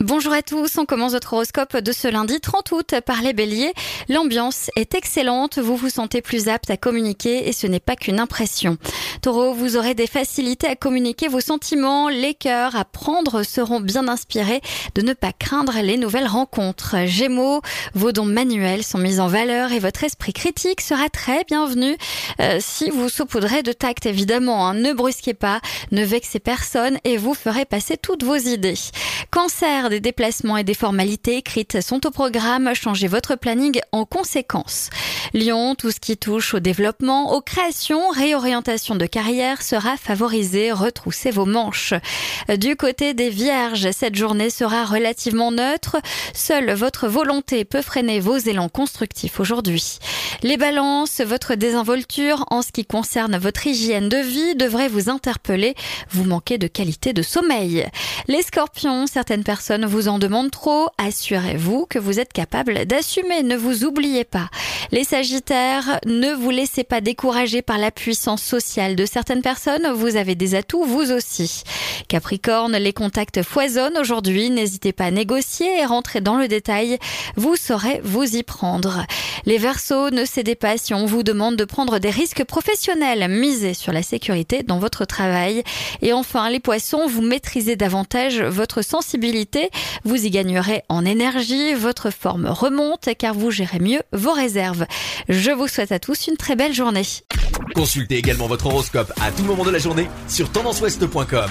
Bonjour à tous, on commence votre horoscope de ce lundi 30 août par les béliers. L'ambiance est excellente, vous vous sentez plus apte à communiquer et ce n'est pas qu'une impression. Taureau, vous aurez des facilités à communiquer vos sentiments, les cœurs à prendre seront bien inspirés de ne pas craindre les nouvelles rencontres. Gémeaux, vos dons manuels sont mis en valeur et votre esprit critique sera très bienvenu euh, si vous saupoudrez de tact évidemment. Hein. Ne brusquez pas, ne vexez personne et vous ferez passer toutes vos idées. Cancer, des déplacements et des formalités écrites sont au programme. Changez votre planning en conséquence. Lyon, tout ce qui touche au développement, aux créations, réorientation de carrière sera favorisé. Retroussez vos manches. Du côté des vierges, cette journée sera relativement neutre. Seule votre volonté peut freiner vos élans constructifs aujourd'hui. Les balances, votre désinvolture en ce qui concerne votre hygiène de vie devrait vous interpeller. Vous manquez de qualité de sommeil. Les scorpions, certaines personnes vous en demandent trop. Assurez-vous que vous êtes capable d'assumer. Ne vous oubliez pas. Les sagittaires, ne vous laissez pas décourager par la puissance sociale de certaines personnes. Vous avez des atouts, vous aussi. Capricorne, les contacts foisonnent aujourd'hui. N'hésitez pas à négocier et rentrer dans le détail. Vous saurez vous y prendre. Les Verseaux, ne cédez pas si on vous demande de prendre des risques professionnels. Misez sur la sécurité dans votre travail. Et enfin, les Poissons, vous maîtrisez davantage votre sensibilité. Vous y gagnerez en énergie. Votre forme remonte car vous gérez mieux vos réserves. Je vous souhaite à tous une très belle journée. Consultez également votre horoscope à tout moment de la journée sur tendanceouest.com.